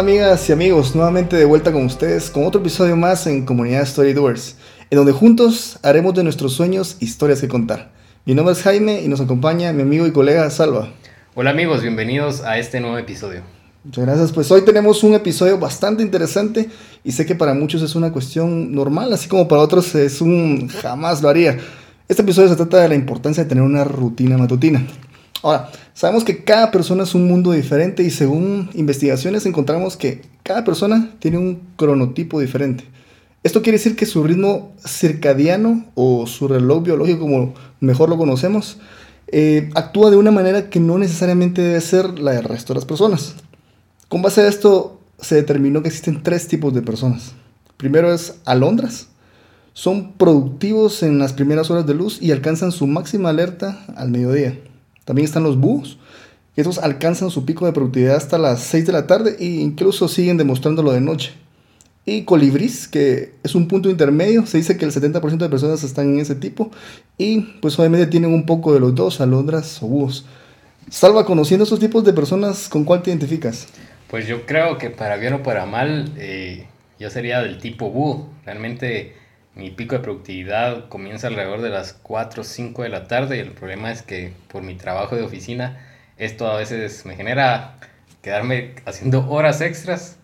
Hola amigas y amigos, nuevamente de vuelta con ustedes con otro episodio más en Comunidad Storydoers, en donde juntos haremos de nuestros sueños historias que contar. Mi nombre es Jaime y nos acompaña mi amigo y colega Salva. Hola amigos, bienvenidos a este nuevo episodio. Muchas gracias, pues hoy tenemos un episodio bastante interesante y sé que para muchos es una cuestión normal, así como para otros es un jamás lo haría. Este episodio se trata de la importancia de tener una rutina matutina. Ahora, sabemos que cada persona es un mundo diferente y según investigaciones encontramos que cada persona tiene un cronotipo diferente. Esto quiere decir que su ritmo circadiano o su reloj biológico, como mejor lo conocemos, eh, actúa de una manera que no necesariamente debe ser la del resto de las personas. Con base a esto se determinó que existen tres tipos de personas. Primero es alondras. Son productivos en las primeras horas de luz y alcanzan su máxima alerta al mediodía. También están los búhos, esos alcanzan su pico de productividad hasta las 6 de la tarde e incluso siguen demostrándolo de noche. Y colibrís, que es un punto intermedio, se dice que el 70% de personas están en ese tipo y pues obviamente tienen un poco de los dos, alondras o búhos. Salva, conociendo estos tipos de personas, ¿con cuál te identificas? Pues yo creo que para bien o para mal, eh, yo sería del tipo búho. Realmente mi pico de productividad comienza alrededor de las 4 o 5 de la tarde y el problema es que por mi trabajo de oficina esto a veces me genera quedarme haciendo horas extras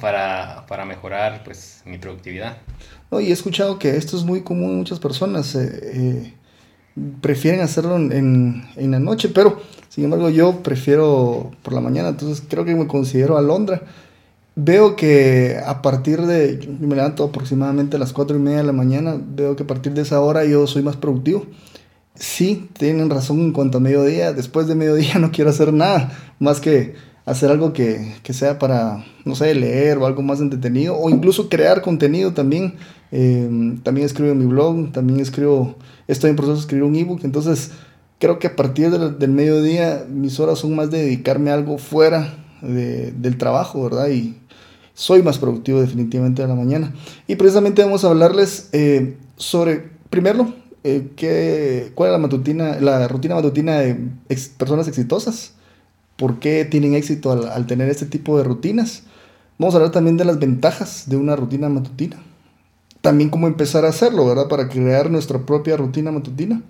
para, para, mejorar pues mi productividad. No, y he escuchado que esto es muy común en muchas personas. Eh, eh, prefieren hacerlo en, en, la noche, pero sin embargo yo prefiero por la mañana, entonces creo que me considero alondra veo que a partir de, yo me levanto aproximadamente a las 4 y media de la mañana, veo que a partir de esa hora yo soy más productivo. Sí, tienen razón en cuanto a mediodía, después de mediodía no quiero hacer nada, más que hacer algo que, que sea para, no sé, leer o algo más entretenido, o incluso crear contenido también. Eh, también escribo en mi blog, también escribo, estoy en proceso de escribir un ebook, entonces creo que a partir del mediodía mis horas son más de dedicarme a algo fuera de, del trabajo, ¿verdad? Y, soy más productivo definitivamente a la mañana. Y precisamente vamos a hablarles eh, sobre, primero, eh, qué, cuál es la, matutina, la rutina matutina de personas exitosas, por qué tienen éxito al, tener este tipo de rutinas. Vamos a hablar también de las ventajas de una rutina matutina. También cómo empezar a hacerlo, ¿verdad? Para crear nuestra propia rutina matutina.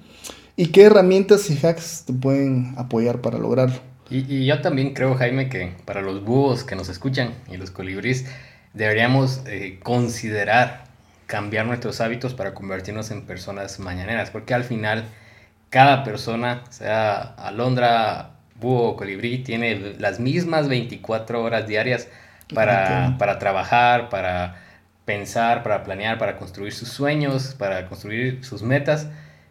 Y qué herramientas y hacks te pueden apoyar para lograrlo. Y, yo también creo, Jaime, que para los búhos que nos escuchan y los colibríes, deberíamos eh, considerar cambiar nuestros hábitos para convertirnos en personas mañaneras, porque al final cada persona, sea alondra, búho o colibrí, tiene las mismas 24 horas diarias para, para trabajar, para pensar, para planear, para construir sus sueños, para construir sus metas.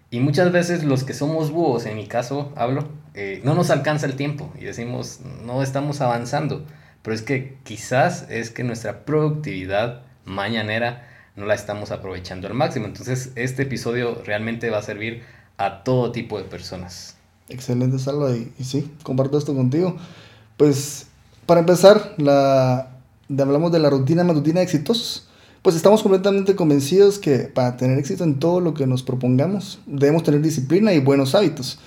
Y muchas veces los que somos búhos, en mi caso hablo, eh, no nos alcanza el tiempo y decimos, no estamos avanzando. Pero es que quizás es que nuestra productividad mañanera no la estamos aprovechando al máximo. Entonces este episodio realmente va a servir a todo tipo de personas. Excelente, Salva. Y, sí, comparto esto contigo. Pues para empezar, la, hablamos de la rutina matutina de exitosos pues estamos completamente convencidos que para tener éxito en todo lo que nos propongamos, debemos tener disciplina y buenos hábitos.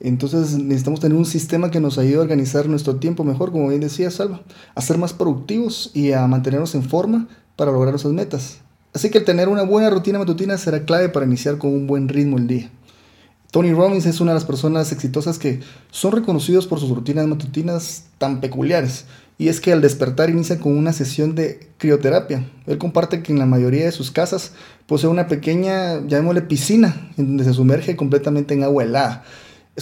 Entonces necesitamos tener un sistema que nos ayude a organizar nuestro tiempo mejor, como bien decía Salva, a ser más productivos y a mantenernos en forma para lograr nuestras metas. Así que el tener una buena rutina matutina será clave para iniciar con un buen ritmo el día. Tony Robbins es una de las personas exitosas que son reconocidos por sus rutinas matutinas tan peculiares y es que al despertar inicia con una sesión de crioterapia. Él comparte que en la mayoría de sus casas posee una pequeña, llamémosle piscina, en donde se sumerge completamente en agua helada.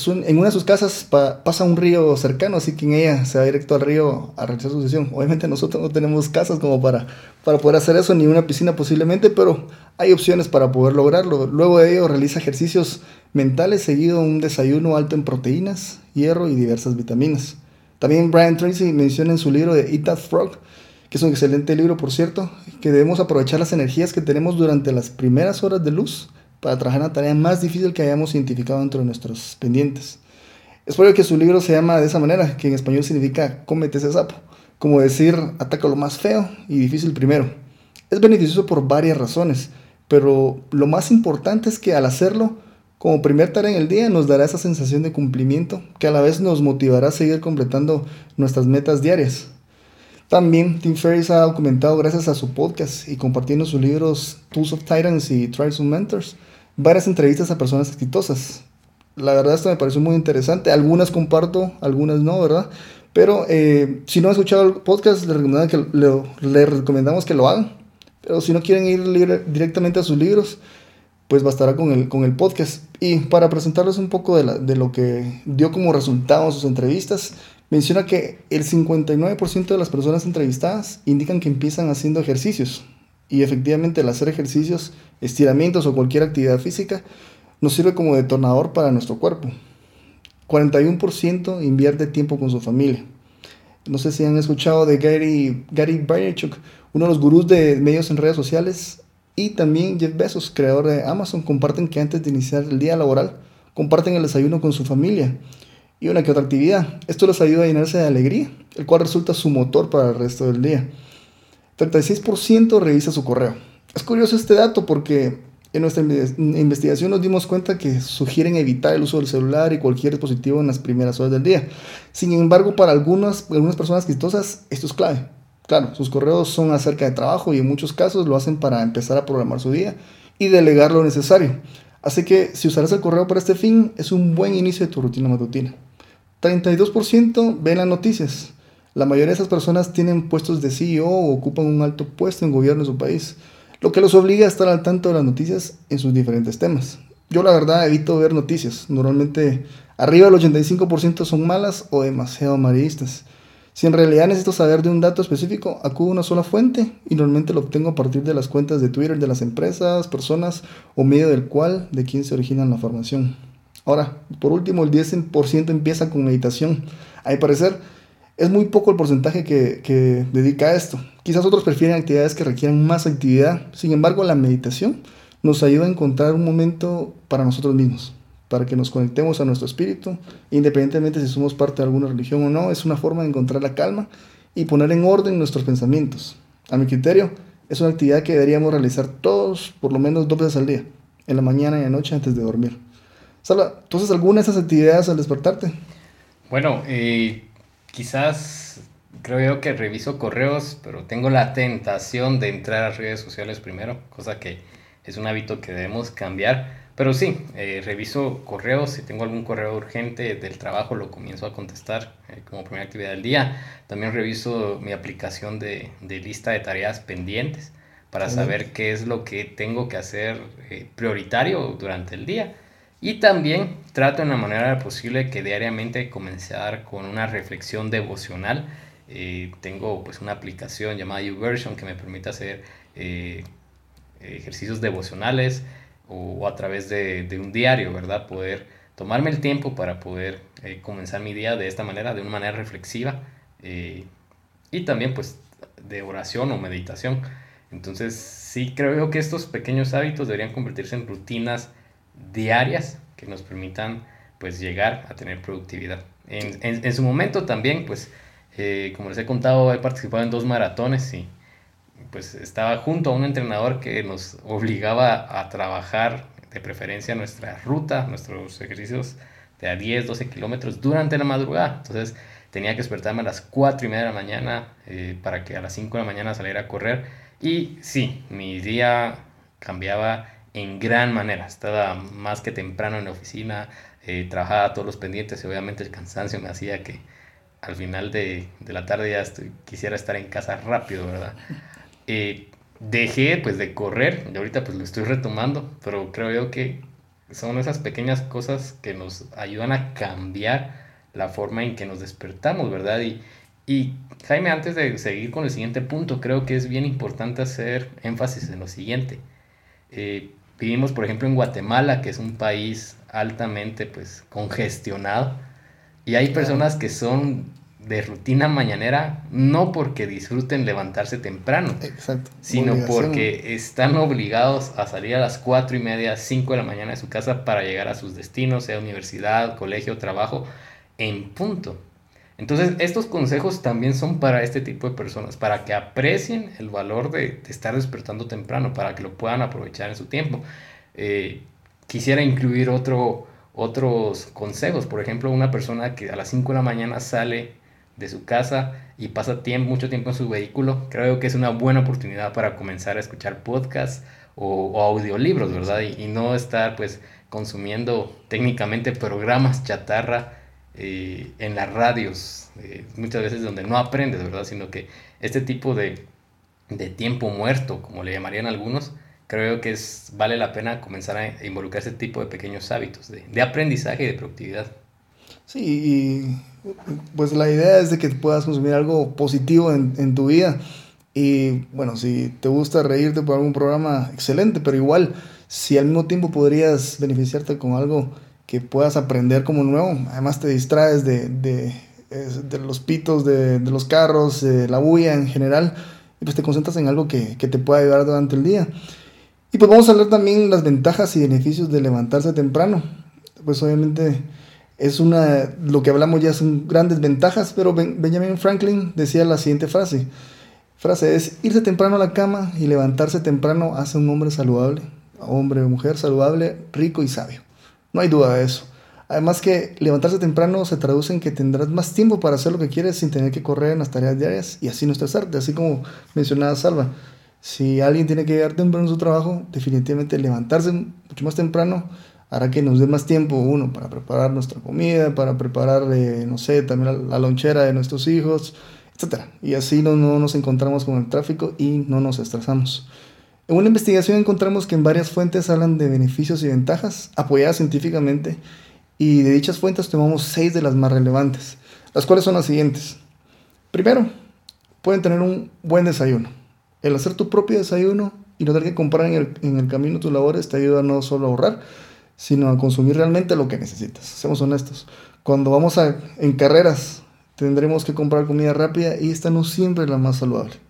En una de sus casas pasa un río cercano, así que en ella se va directo al río a realizar su sesión. Obviamente nosotros no tenemos casas como para, para poder hacer eso, ni una piscina posiblemente, pero hay opciones para poder lograrlo. Luego de ello realiza ejercicios mentales seguido un desayuno alto en proteínas, hierro y diversas vitaminas. También Brian Tracy menciona en su libro de Eat That Frog, que es un excelente libro por cierto, que debemos aprovechar las energías que tenemos durante las primeras horas de luz para trabajar la tarea más difícil que hayamos identificado dentro de nuestros pendientes. Es por ello que su libro se llama de esa manera, que en español significa cómete ese sapo, como decir ataca lo más feo y difícil primero. Es beneficioso por varias razones, pero lo más importante es que al hacerlo, como primer tarea en el día, nos dará esa sensación de cumplimiento que a la vez nos motivará a seguir completando nuestras metas diarias. También Tim Ferriss ha documentado gracias a su podcast y compartiendo sus libros Tools of Titans y Trials of Mentors varias entrevistas a personas exitosas. La verdad esto me pareció muy interesante. Algunas comparto, algunas no, ¿verdad? Pero eh, si no han escuchado el podcast, les recomendamos que, le, recomendamos que lo hagan. Pero si no quieren ir directamente a sus libros, pues bastará con el, con el podcast. Y para presentarles un poco de, de lo que dio como resultado sus entrevistas, menciona que el 59% de las personas entrevistadas indican que empiezan haciendo ejercicios. Y efectivamente el hacer ejercicios, estiramientos o cualquier actividad física nos sirve como detonador para nuestro cuerpo. 41% invierte tiempo con su familia. No sé si han escuchado de Gary, Gary Vaynerchuk, uno de los gurús de medios en redes sociales, y también Jeff Bezos, creador de Amazon, comparten que antes de iniciar el día laboral, comparten el desayuno con su familia y una que otra actividad. Esto les ayuda a llenarse de alegría, el cual resulta su motor para el resto del día. 36% revisa su correo. Es curioso este dato porque en nuestra investigación nos dimos cuenta que sugieren evitar el uso del celular y cualquier dispositivo en las primeras horas del día. Sin embargo, para algunas, personas exitosas esto es clave. Claro, sus correos son acerca de trabajo y en muchos casos lo hacen para empezar a programar su día y delegar lo necesario. Así que si usarás el correo para este fin, es un buen inicio de tu rutina matutina. 32% ven las noticias. La mayoría de esas personas tienen puestos de CEO o ocupan un alto puesto en gobierno de su país, lo que los obliga a estar al tanto de las noticias en sus diferentes temas. Yo la verdad evito ver noticias, normalmente arriba del 85% son malas o demasiado amarillistas. Si en realidad necesito saber de un dato específico, acudo a una sola fuente y normalmente lo obtengo a partir de las cuentas de Twitter de las empresas, personas o medio del cual de quién se origina la formación. Ahora, por último, el 10% empieza con meditación. A mi parecer, es muy poco el porcentaje que, dedica a esto. Quizás otros prefieren actividades que requieran más actividad. Sin embargo, la meditación nos ayuda a encontrar un momento para nosotros mismos, para que nos conectemos a nuestro espíritu, independientemente si somos parte de alguna religión o no. Es una forma de encontrar la calma y poner en orden nuestros pensamientos. A mi criterio, es una actividad que deberíamos realizar todos por lo menos dos veces al día, en la mañana y en la noche antes de dormir. Sala, ¿tú haces alguna de esas actividades al despertarte? Bueno, eh, quizás creo yo que reviso correos, pero tengo la tentación de entrar a redes sociales primero, cosa que es un hábito que debemos cambiar. Pero sí, eh, reviso correos, si tengo algún correo urgente del trabajo lo comienzo a contestar eh, como primera actividad del día. También reviso mi aplicación de, de lista de tareas pendientes para saber qué es lo que tengo que hacer eh, prioritario durante el día. Y también trato en la manera posible que diariamente comenzar con una reflexión devocional. Eh, tengo pues una aplicación llamada YouVersion que me permite hacer eh, ejercicios devocionales o, a través de, un diario, ¿verdad? Poder tomarme el tiempo para poder eh, comenzar mi día de esta manera, de una manera reflexiva y también pues de oración o meditación. Entonces sí creo que estos pequeños hábitos deberían convertirse en rutinas diarias que nos permitan pues llegar a tener productividad. En, en, su momento también, pues, eh, como les he contado, he participado en dos maratones y pues estaba junto a un entrenador que nos obligaba a trabajar de preferencia nuestra ruta, nuestros ejercicios de a 10, 12 kilómetros durante la madrugada. Entonces tenía que despertarme a las 4 y media de la mañana eh, para que a las 5 de la mañana saliera a correr. Y sí, mi día cambiaba en gran manera. Estaba más que temprano en la oficina, eh, trabajaba todos los pendientes y obviamente el cansancio me hacía que al final de, de la tarde ya quisiera estar en casa rápido, ¿verdad? Eh, dejé pues de correr y ahorita pues lo estoy retomando, pero creo yo que son esas pequeñas cosas que nos ayudan a cambiar la forma en que nos despertamos, ¿verdad? Y, y Jaime, antes de seguir con el siguiente punto, creo que es bien importante hacer énfasis en lo siguiente. Eh, vivimos, por ejemplo, en Guatemala, que es un país altamente pues, congestionado, y hay personas que son de rutina mañanera no porque disfruten levantarse temprano, sino porque están obligados a salir a las cuatro y media, 5 de la mañana de su casa para llegar a sus destinos, sea universidad, colegio, trabajo, en punto. Entonces, estos consejos también son para este tipo de personas, para que aprecien el valor de, estar despertando temprano, para que lo puedan aprovechar en su tiempo. Eh, quisiera incluir otro, otros consejos, por ejemplo, una persona que a las 5 de la mañana sale de su casa y pasa tiempo, mucho tiempo en su vehículo, creo que es una buena oportunidad para comenzar a escuchar podcasts o, audiolibros, ¿verdad? Y, y, no estar pues consumiendo técnicamente programas chatarra eh, en las radios, eh, muchas veces donde no aprendes, ¿verdad? Sino que este tipo de, de tiempo muerto, como le llamarían algunos, creo que es, vale la pena comenzar a involucrar ese tipo de pequeños hábitos de, de aprendizaje y de productividad. Sí, y pues la idea es de que puedas consumir algo positivo en, en, tu vida. Y bueno, si te gusta reírte por algún programa, excelente, pero igual, si al mismo tiempo podrías beneficiarte con algo que puedas aprender como nuevo. Además te distraes de, de, los pitos de, de, los carros, de la bulla en general, y pues te concentras en algo que, que te pueda ayudar durante el día. Y pues vamos a hablar también las ventajas y beneficios de levantarse temprano. Pues obviamente es una, lo que hablamos ya son grandes ventajas, pero Benjamin Franklin decía la siguiente frase. Frase es, irse temprano a la cama y levantarse temprano hace un hombre saludable, hombre o mujer saludable, rico y sabio. No hay duda de eso. Además que levantarse temprano se traduce en que tendrás más tiempo para hacer lo que quieres sin tener que correr en las tareas diarias y así no estresarte, así como mencionaba Salva. Si alguien tiene que llegar temprano en su trabajo, definitivamente levantarse mucho más temprano hará que nos dé más tiempo, uno, para preparar nuestra comida, para preparar, eh, no sé, también la, lonchera de nuestros hijos, etc. Y así no, no nos encontramos con el tráfico y no nos estresamos. En una investigación encontramos que en varias fuentes hablan de beneficios y ventajas apoyadas científicamente y de dichas fuentes tomamos seis de las más relevantes, las cuales son las siguientes. Primero, pueden tener un buen desayuno. El hacer tu propio desayuno y no tener que comprar en el, camino tus labores te ayuda no solo a ahorrar, sino a consumir realmente lo que necesitas. Seamos honestos. Cuando vamos a, en carreras, tendremos que comprar comida rápida y esta no siempre es la más saludable.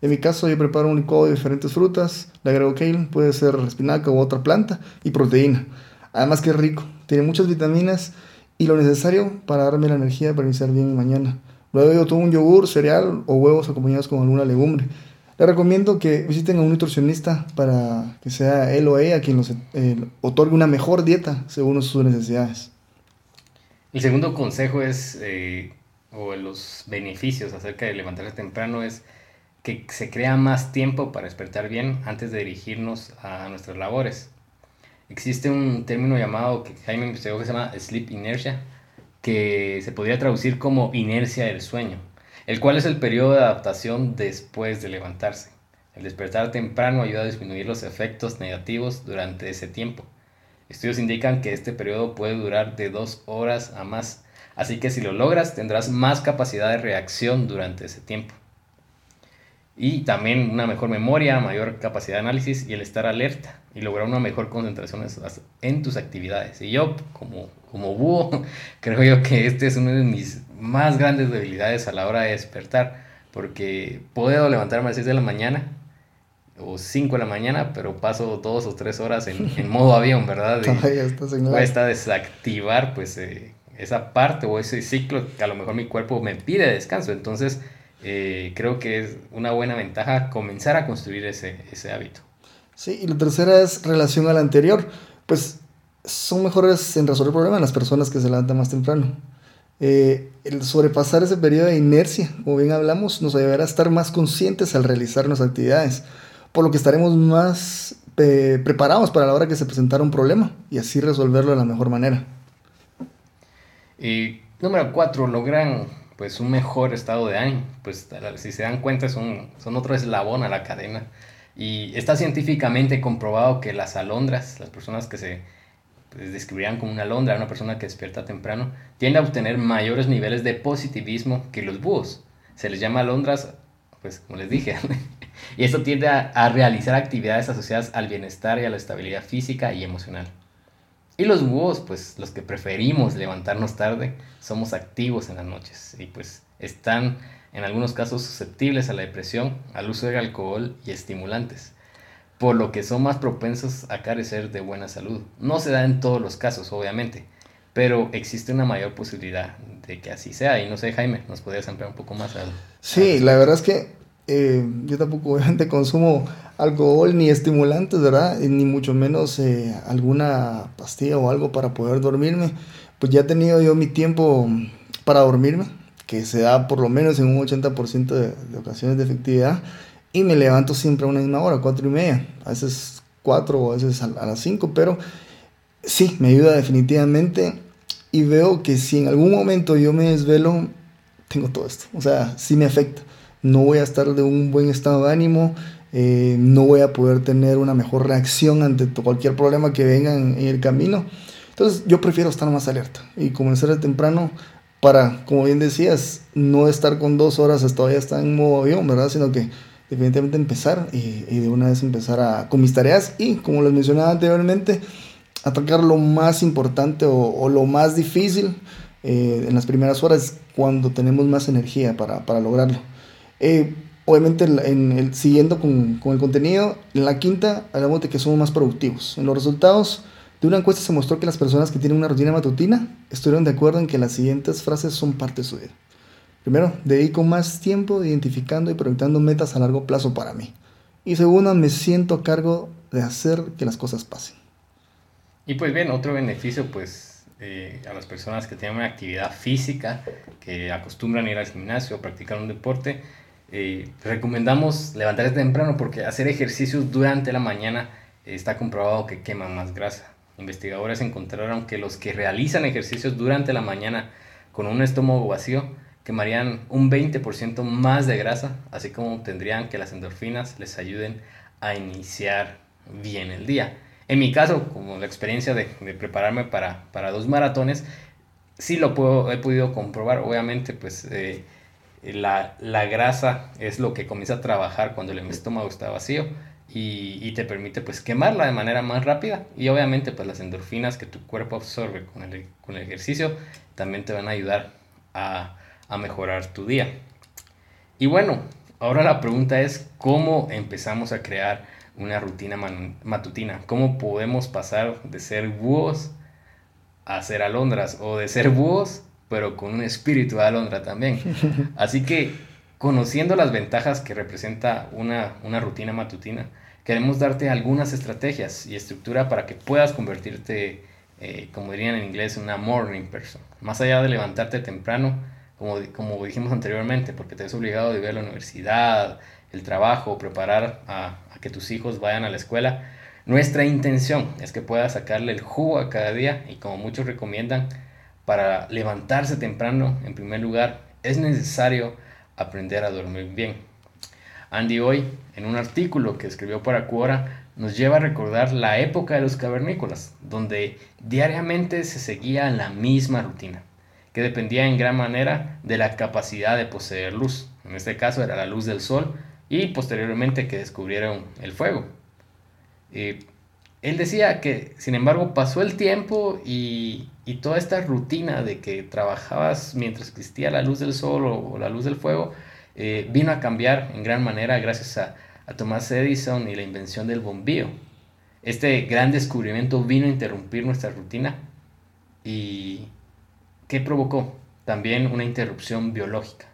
En mi caso, yo preparo un licuado de diferentes frutas, le agrego kale, puede ser espinaca u otra planta, y proteína. Además que es rico, tiene muchas vitaminas y lo necesario para darme la energía para iniciar bien mañana. Luego yo tomo un yogur, cereal o huevos acompañados con alguna legumbre. Le recomiendo que visiten a un nutricionista para que sea él o ella quien los eh, otorgue una mejor dieta según sus necesidades. El segundo consejo es, eh, o los beneficios acerca de levantarse temprano es que se crea más tiempo para despertar bien antes de dirigirnos a nuestras labores. Existe un término llamado que Jaime investigó que se llama sleep inertia, que se podría traducir como inercia del sueño, el cual es el periodo de adaptación después de levantarse. El despertar temprano ayuda a disminuir los efectos negativos durante ese tiempo. Estudios indican que este periodo puede durar de dos horas a más, así que si lo logras tendrás más capacidad de reacción durante ese tiempo y también una mejor memoria, mayor capacidad de análisis y el estar alerta y lograr una mejor concentración en tus actividades. Y yo, como, como búho, creo yo que este es una de mis más grandes debilidades a la hora de despertar, porque puedo levantarme a las 6 de la mañana o 5 de la mañana, pero paso dos o tres horas en, en modo avión, ¿verdad? Y cuesta desactivar pues eh, esa parte o ese ciclo que a lo mejor mi cuerpo me pide descanso. Entonces, eh, creo que es una buena ventaja comenzar a construir ese, ese hábito. Sí, y la tercera es relación a la anterior. Pues son mejores en resolver problemas las personas que se levantan más temprano. Eh, el sobrepasar ese periodo de inercia, como bien hablamos, nos ayudará a estar más conscientes al realizar nuestras actividades, por lo que estaremos más eh, preparados para la hora que se presentara un problema y así resolverlo de la mejor manera. Y número cuatro, logran pues un mejor estado de ánimo. Pues si se dan cuenta son, son otro eslabón a la cadena. Y está científicamente comprobado que las alondras, las personas que se pues, describirían como una alondra, una persona que despierta temprano, tiende a obtener mayores niveles de positivismo que los búhos. Se les llama alondras, pues como les dije, y esto tiende a, a realizar actividades asociadas al bienestar y a la estabilidad física y emocional. Y los búhos, pues los que preferimos levantarnos tarde, somos activos en las noches y pues están en algunos casos susceptibles a la depresión, al uso de alcohol y estimulantes, por lo que son más propensos a carecer de buena salud. No se da en todos los casos, obviamente, pero existe una mayor posibilidad de que así sea. Y no sé, Jaime, ¿nos podrías ampliar un poco más? Al, sí, la verdad es que eh, yo tampoco obviamente consumo alcohol ni estimulantes, ¿verdad? Ni mucho menos eh, alguna pastilla o algo para poder dormirme. Pues ya he tenido yo mi tiempo para dormirme que se da por lo menos en un 80% de, ocasiones de efectividad, y me levanto siempre a una misma hora, cuatro y media, a veces cuatro o a veces a las cinco, pero sí, me ayuda definitivamente y veo que si en algún momento yo me desvelo, tengo todo esto, o sea, sí me afecta, no voy a estar de un buen estado de ánimo, eh, no voy a poder tener una mejor reacción ante cualquier problema que venga en, el camino. Entonces yo prefiero estar más alerta y comenzar de temprano para, como bien decías, no estar con dos horas hasta todavía estar en modo avión, ¿verdad? Sino que definitivamente empezar y, de una vez empezar con mis tareas y, como les mencionaba anteriormente, atacar lo más importante o, lo más difícil eh, en las primeras horas cuando tenemos más energía para, para lograrlo. Eh, obviamente, siguiendo con, el contenido, en la quinta hablamos de que somos más productivos. En los resultados de una encuesta se mostró que las personas que tienen una rutina matutina estuvieron de acuerdo en que las siguientes frases son parte de su vida. Primero, dedico más tiempo identificando y proyectando metas a largo plazo para mí. Y segundo, me siento a cargo de hacer que las cosas pasen. Y pues bien, otro beneficio pues eh, a las personas que tienen una actividad física, que acostumbran ir al gimnasio practicar un deporte, eh, recomendamos levantarse temprano porque hacer ejercicios durante la mañana está comprobado que quema más grasa. Investigadores encontraron que los que realizan ejercicios durante la mañana con un estómago vacío quemarían un 20% más de grasa, así como tendrían que las endorfinas les ayuden a iniciar bien el día. En mi caso, como la experiencia de, prepararme para, para, dos maratones, sí lo puedo, he podido comprobar. Obviamente, pues eh, la, la, grasa es lo que comienza a trabajar cuando el estómago está vacío y, y, te permite pues quemarla de manera más rápida y obviamente pues las endorfinas que tu cuerpo absorbe con el, con el ejercicio también te van a ayudar a, a mejorar tu día. Y bueno, ahora la pregunta es cómo empezamos a crear una rutina matutina, cómo podemos pasar de ser búhos a ser alondras o de ser búhos pero con un espíritu de alondra también. Así que conociendo las ventajas que representa una, una rutina matutina, queremos darte algunas estrategias y estructura para que puedas convertirte, eh, como dirían en inglés, en una morning person. Más allá de levantarte temprano, como, como dijimos anteriormente, porque te ves obligado a ir a la universidad, el trabajo, preparar a, a que tus hijos vayan a la escuela. Nuestra intención es que puedas sacarle el jugo a cada día y como muchos recomiendan, para levantarse temprano, en primer lugar, es necesario aprender a dormir bien. Andy hoy, en un artículo que escribió para Quora, nos lleva a recordar la época de los cavernícolas, donde diariamente se seguía la misma rutina, que dependía en gran manera de la capacidad de poseer luz. En este caso era la luz del sol y posteriormente que descubrieron el fuego. Eh, él decía que, sin embargo, pasó el tiempo y, y, toda esta rutina de que trabajabas mientras existía la luz del sol o, la luz del fuego, eh, vino a cambiar en gran manera gracias a, Thomas Edison y la invención del bombillo. Este gran descubrimiento vino a interrumpir nuestra rutina y ¿qué provocó? También una interrupción biológica.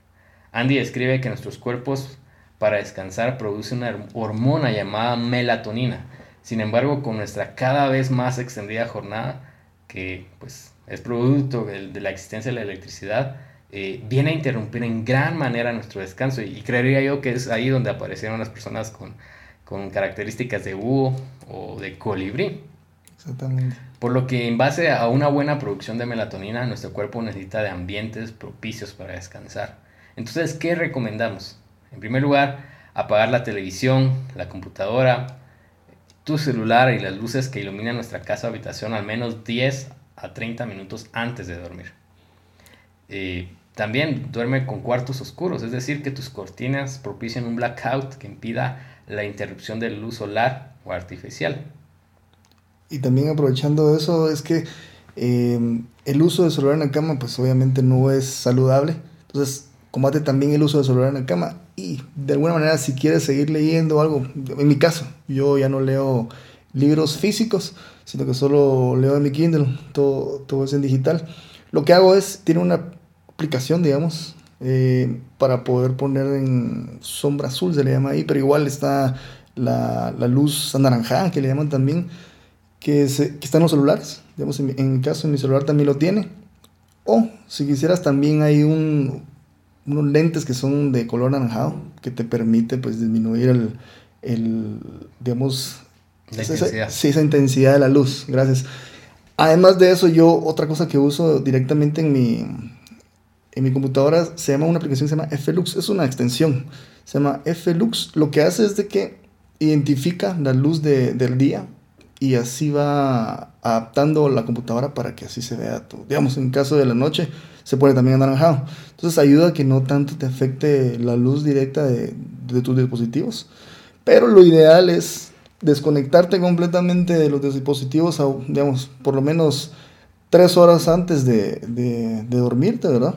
Andy escribe que nuestros cuerpos para descansar producen una hormona llamada melatonina, sin embargo, con nuestra cada vez más extendida jornada, que pues es producto de, de la existencia de la electricidad, eh, viene a interrumpir en gran manera nuestro descanso. Y, y, creería yo que es ahí donde aparecieron las personas con, con características de búho o de colibrí. Exactamente. Por lo que en base a una buena producción de melatonina, nuestro cuerpo necesita de ambientes propicios para descansar. Entonces, ¿qué recomendamos? En primer lugar, apagar la televisión, la computadora, tu celular y las luces que iluminan nuestra casa o habitación al menos 10 a 30 minutos antes de dormir. También duerme con cuartos oscuros, es decir, que tus cortinas propicien un blackout que impida la interrupción de luz solar o artificial. Y también aprovechando eso, es que eh, el uso de celular en la cama, pues obviamente no es saludable. Entonces, combate también el uso de celular en la cama. Y de alguna manera, si quieres seguir leyendo algo, en mi caso, yo ya no leo libros físicos, sino que solo leo en mi Kindle, todo, todo es en digital. Lo que hago es, tiene una aplicación, digamos, eh, para poder poner en sombra azul, se le llama ahí, pero igual está la, la luz anaranjada, que le llaman también, que, se, que está en los celulares. Digamos, en, en caso, en mi celular también lo tiene. O si quisieras, también hay un, unos lentes que son de color anaranjado, que te permite pues disminuir el, el digamos, esa, sí, esa intensidad de la luz. Gracias. Además de eso, yo otra cosa que uso directamente en mi, en mi computadora se llama una aplicación que se llama FLux, es una extensión, se llama FLux. Lo que hace es de que identifica la luz de, del día y así va adaptando la computadora para que así se vea todo. Digamos, en caso de la noche se pone también anaranjado. Entonces ayuda a que no tanto te afecte la luz directa de, de tus dispositivos. Pero lo ideal es desconectarte completamente de los dispositivos, digamos, por lo menos tres horas antes de, de, de dormirte, ¿verdad?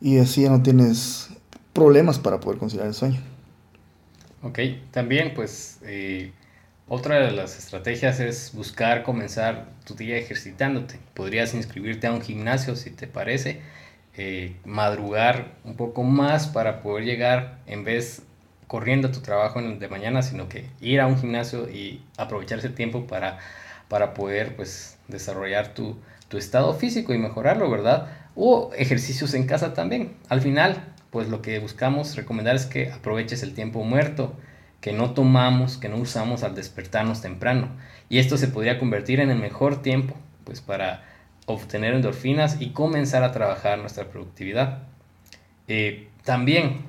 Y así ya no tienes problemas para poder conciliar el sueño. Ok, también pues eh, otra de las estrategias es buscar comenzar tu día ejercitándote. Podrías inscribirte a un gimnasio si te parece, eh, madrugar un poco más para poder llegar en vez corriendo a tu trabajo en de mañana, sino que ir a un gimnasio y aprovechar ese tiempo para, para poder pues desarrollar tu, tu estado físico y mejorarlo, ¿verdad? O ejercicios en casa también. Al final, pues lo que buscamos recomendar es que aproveches el tiempo muerto que no tomamos, que no usamos al despertarnos temprano. Y esto se podría convertir en el mejor tiempo, pues para obtener endorfinas y comenzar a trabajar nuestra productividad. Eh, también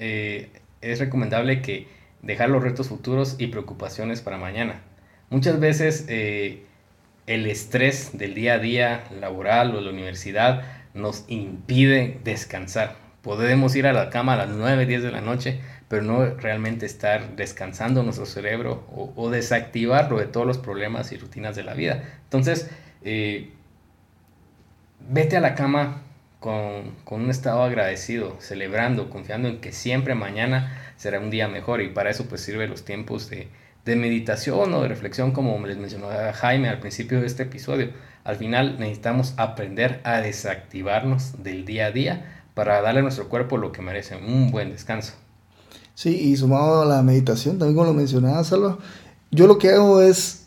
eh, es recomendable que dejar los retos futuros y preocupaciones para mañana. Muchas veces eh, el estrés del día a día laboral o la universidad nos impide descansar. Podemos ir a la cama a las 9, 10 de la noche, pero no realmente estar descansando nuestro cerebro o, desactivarlo de todos los problemas y rutinas de la vida. Entonces, eh, vete a la cama con, un estado agradecido, celebrando, confiando en que siempre mañana será un día mejor y para eso pues sirve los tiempos de, de meditación o de reflexión como les mencionó Jaime al principio de este episodio. Al final necesitamos aprender a desactivarnos del día a día para darle a nuestro cuerpo lo que merece, un buen descanso. Sí, y sumado a la meditación, también como lo mencionaba Salva, yo lo que hago es,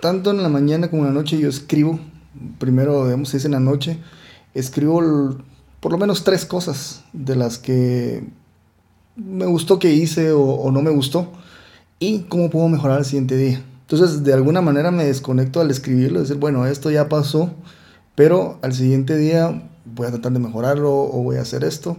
tanto en la mañana como en la noche, yo escribo, primero, digamos, si es en la noche, escribo por lo menos tres cosas de las que me gustó que hice o, no me gustó y cómo puedo mejorar el siguiente día. Entonces, de alguna manera me desconecto al escribirlo, decir, bueno, esto ya pasó, pero al siguiente día voy a tratar de mejorarlo o voy a hacer esto.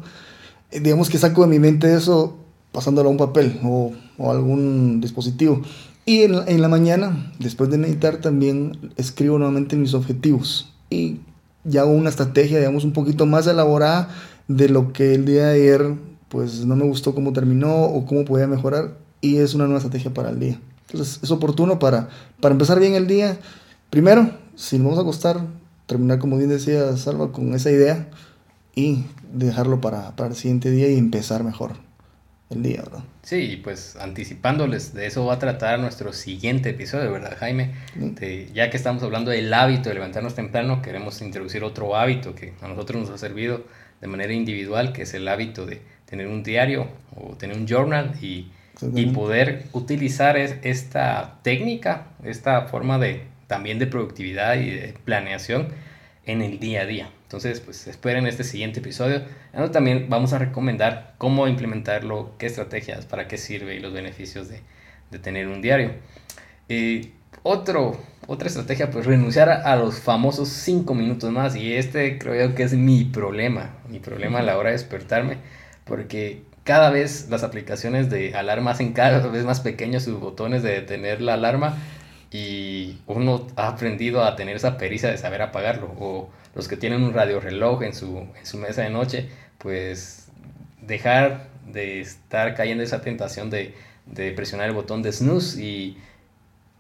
Eh, digamos que saco de mi mente eso pasándolo a un papel o, algún dispositivo. Y en, en, la mañana, después de meditar, también escribo nuevamente mis objetivos y ya hago una estrategia, digamos, un poquito más elaborada de lo que el día de ayer, pues no me gustó cómo terminó o cómo podía mejorar y es una nueva estrategia para el día. Entonces es oportuno para, para empezar bien el día. Primero, si nos vamos a acostar, terminar, como bien decía Salva, con esa idea y dejarlo para, para el siguiente día y empezar mejor el día, ¿verdad? Sí, pues anticipándoles, de eso va a tratar nuestro siguiente episodio, ¿verdad, Jaime? ya que estamos hablando del hábito de levantarnos temprano, queremos introducir otro hábito que a nosotros nos ha servido de manera individual, que es el hábito de tener un diario o tener un journal y, y poder utilizar esta técnica, esta forma de también de productividad y de planeación en el día a día. Entonces, pues esperen este siguiente episodio. También vamos a recomendar cómo implementarlo, qué estrategias, para qué sirve y los beneficios de, de tener un diario. Eh, otro, otra estrategia, pues renunciar a, los famosos 5 minutos más. Y este creo yo que es mi problema, mi problema a la hora de despertarme, porque cada vez las aplicaciones de alarma hacen cada vez más pequeños sus botones de detener la alarma y uno ha aprendido a tener esa pericia de saber apagarlo. O los que tienen un radio reloj en su, en su mesa de noche, pues dejar de estar cayendo esa tentación de, de presionar el botón de snooze y,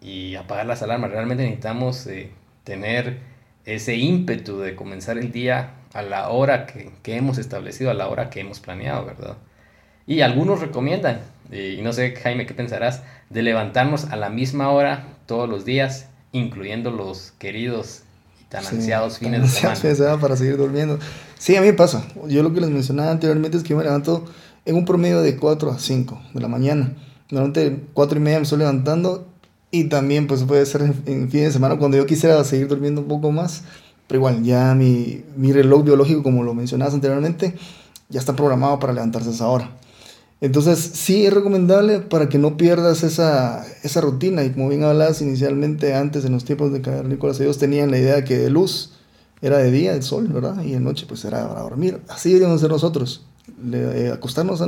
y apagar las alarmas. Realmente necesitamos eh, tener ese ímpetu de comenzar el día a la hora que, que, hemos establecido, a la hora que hemos planeado, ¿verdad? Y algunos recomiendan, y no sé Jaime, ¿qué pensarás? De levantarnos a la misma hora todos los días, incluyendo los queridos tan ansiados fines de semana. De semana para seguir durmiendo. Sí, a mí me pasa. Yo lo que les mencionaba anteriormente es que yo me levanto en un promedio de 4 a 5 de la mañana. Normalmente 4 y media me estoy levantando y también pues puede ser en, fin de semana cuando yo quisiera seguir durmiendo un poco más. Pero igual, ya mi, mi reloj biológico, como lo mencionabas anteriormente, ya está programado para levantarse a esa hora. Entonces, sí es recomendable para que no pierdas esa, esa rutina. Y como bien hablabas inicialmente, antes en los tiempos de Nicolás, ellos tenían la idea que de luz era de día, el sol, ¿verdad? Y de noche, pues era para dormir. Así deberíamos ser nosotros. Eh, acostarnos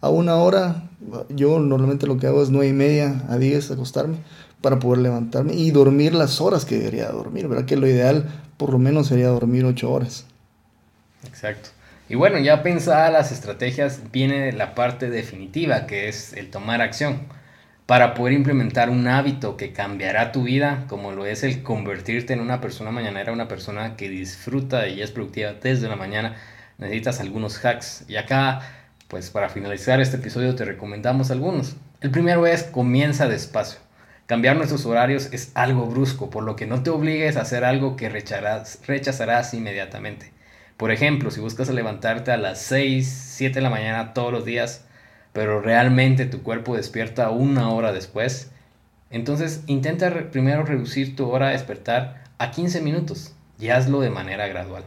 a, una hora. Yo normalmente lo que hago es nueve y media a 10 acostarme para poder levantarme y dormir las horas que debería dormir, ¿verdad? Que lo ideal por lo menos sería dormir ocho horas. Exacto. Y bueno, ya pensada las estrategias, viene la parte definitiva, que es el tomar acción. Para poder implementar un hábito que cambiará tu vida, como lo es el convertirte en una persona mañanera, una persona que disfruta y es productiva desde la mañana, necesitas algunos hacks. Y acá, pues para finalizar este episodio te recomendamos algunos. El primero es comienza despacio. Cambiar nuestros horarios es algo brusco, por lo que no te obligues a hacer algo que rechazarás inmediatamente. Por ejemplo, si buscas levantarte a las 6, 7 de la mañana todos los días, pero realmente tu cuerpo despierta una hora después, entonces intenta primero reducir tu hora de despertar a 15 minutos y hazlo de manera gradual.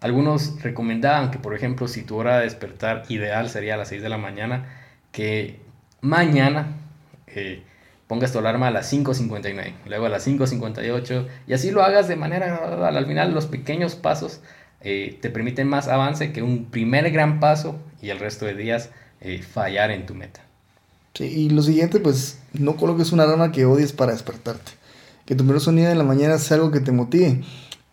Algunos recomendaban que, por ejemplo, si tu hora de despertar ideal sería a las 6 de la mañana, que mañana eh, pongas tu alarma a las 5.59, luego a las 5.58 y así lo hagas de manera gradual. Al final los pequeños pasos eh, te permiten más avance que un primer gran paso y el resto de días eh, fallar en tu meta. Sí, y lo siguiente, pues no coloques una alarma que odies para despertarte. Que tu primer sonido en la mañana sea algo que te motive.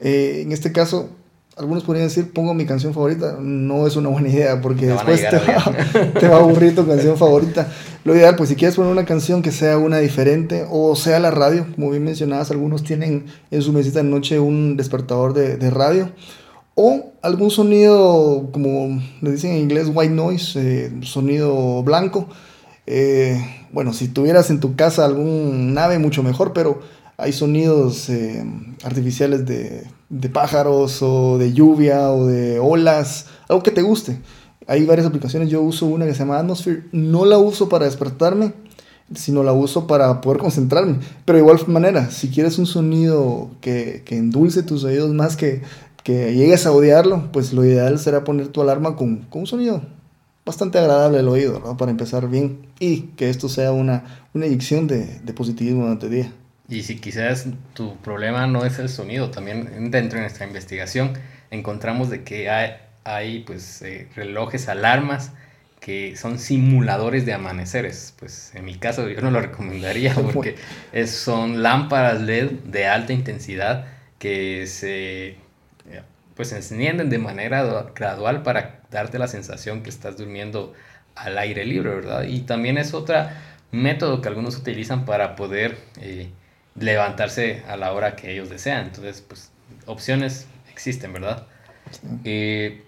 Eh, en este caso, algunos podrían decir, pongo mi canción favorita. No es una buena idea porque después te va, te va, a aburrir tu canción favorita. Lo ideal, pues si quieres poner una canción que sea una diferente o sea la radio, como bien mencionabas, algunos tienen en su mesita de noche un despertador de, de radio o algún sonido, como le dicen en inglés, white noise, eh, sonido blanco. Eh, bueno, si tuvieras en tu casa algún nave, mucho mejor, pero hay sonidos eh, artificiales de, de, pájaros o de lluvia o de olas, algo que te guste. Hay varias aplicaciones, yo uso una que se llama Atmosphere, no la uso para despertarme, sino la uso para poder concentrarme. Pero de igual manera, si quieres un sonido que, que endulce tus oídos más que que llegues a odiarlo, pues lo ideal será poner tu alarma con, con un sonido bastante agradable al oído, ¿no? Para empezar bien y que esto sea una, una inyección de, de positivismo durante el día. Y si quizás tu problema no es el sonido, también dentro de nuestra investigación encontramos de que hay, hay pues eh, relojes, alarmas que son simuladores de amaneceres. Pues en mi caso yo no lo recomendaría porque es, son lámparas LED de alta intensidad que se pues se encienden de manera gradual para darte la sensación que estás durmiendo al aire libre, ¿verdad? Y también es otro método que algunos utilizan para poder eh, levantarse a la hora que ellos desean. Entonces, pues opciones existen, ¿verdad? Eh,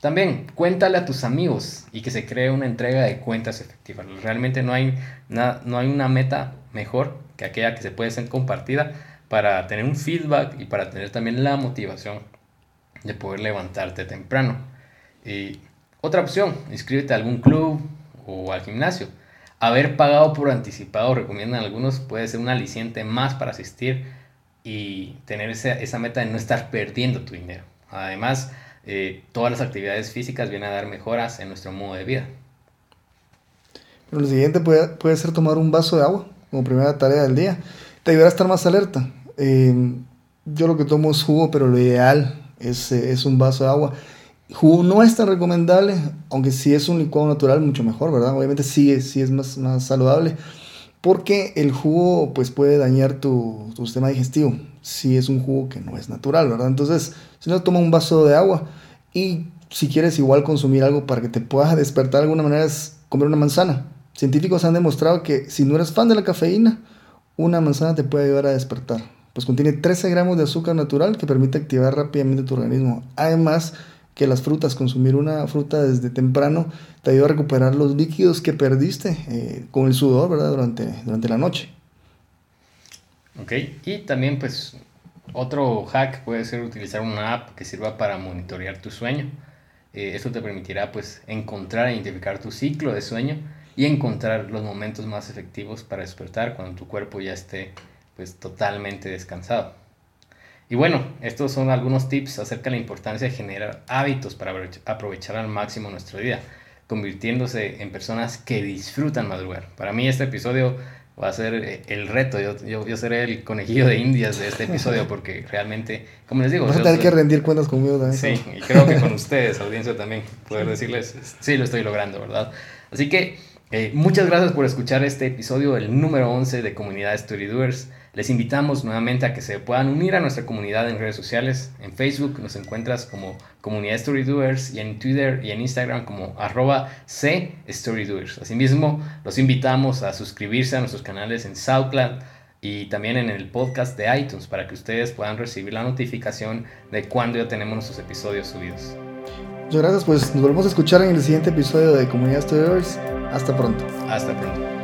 también cuéntale a tus amigos y que se cree una entrega de cuentas efectiva. Realmente no hay, no hay una meta mejor que aquella que se puede ser compartida para tener un feedback y para tener también la motivación de poder levantarte temprano. Y otra opción, inscríbete a algún club o al gimnasio. Haber pagado por anticipado, recomiendan algunos, puede ser un aliciente más para asistir y tener esa, esa meta de no estar perdiendo tu dinero. Además, eh, todas las actividades físicas vienen a dar mejoras en nuestro modo de vida. Pero lo siguiente puede, puede ser tomar un vaso de agua como primera tarea del día. Te ayudará a estar más alerta. Eh, yo lo que tomo es jugo, pero lo ideal es, es un vaso de agua. Jugo no es tan recomendable, aunque si es un licuado natural, mucho mejor, ¿verdad? Obviamente sí, sí es más, más saludable, porque el jugo pues puede dañar tu, tu, sistema digestivo si es un jugo que no es natural, ¿verdad? Entonces, si no, toma un vaso de agua y si quieres igual consumir algo para que te puedas despertar de alguna manera es comer una manzana. Científicos han demostrado que si no eres fan de la cafeína, una manzana te puede ayudar a despertar. Pues contiene 13 gramos de azúcar natural que permite activar rápidamente tu organismo. Además, que las frutas, consumir una fruta desde temprano te ayuda a recuperar los líquidos que perdiste eh, con el sudor, ¿verdad? Durante, durante la noche. Ok, y también pues otro hack puede ser utilizar una app que sirva para monitorear tu sueño. Eh, esto te permitirá pues encontrar e identificar tu ciclo de sueño y encontrar los momentos más efectivos para despertar cuando tu cuerpo ya esté pues totalmente descansado. Y bueno, estos son algunos tips acerca de la importancia de generar hábitos para aprovechar al máximo nuestro día, convirtiéndose en personas que disfrutan madrugar. Para mí este episodio va a ser eh, el reto, yo, yo, seré el conejillo de indias de este episodio porque realmente, como les digo... Vas a tener que rendir cuentas conmigo también. Sí, y creo que con ustedes, audiencia también, poder decirles, sí lo estoy logrando, ¿verdad? Así que eh, muchas gracias por escuchar este episodio, el número 11 de Comunidad Story Doers. Les invitamos nuevamente a que se puedan unir a nuestra comunidad en redes sociales. En Facebook nos encuentras como Comunidad Storydoers y en Twitter y en Instagram como arroba C Storydoers. Asimismo, los invitamos a suscribirse a nuestros canales en SoundCloud y también en el podcast de iTunes para que ustedes puedan recibir la notificación de cuando ya tenemos nuestros episodios subidos. Muchas gracias, pues nos volvemos a escuchar en el siguiente episodio de Comunidad Storydoers. Hasta pronto. Hasta pronto.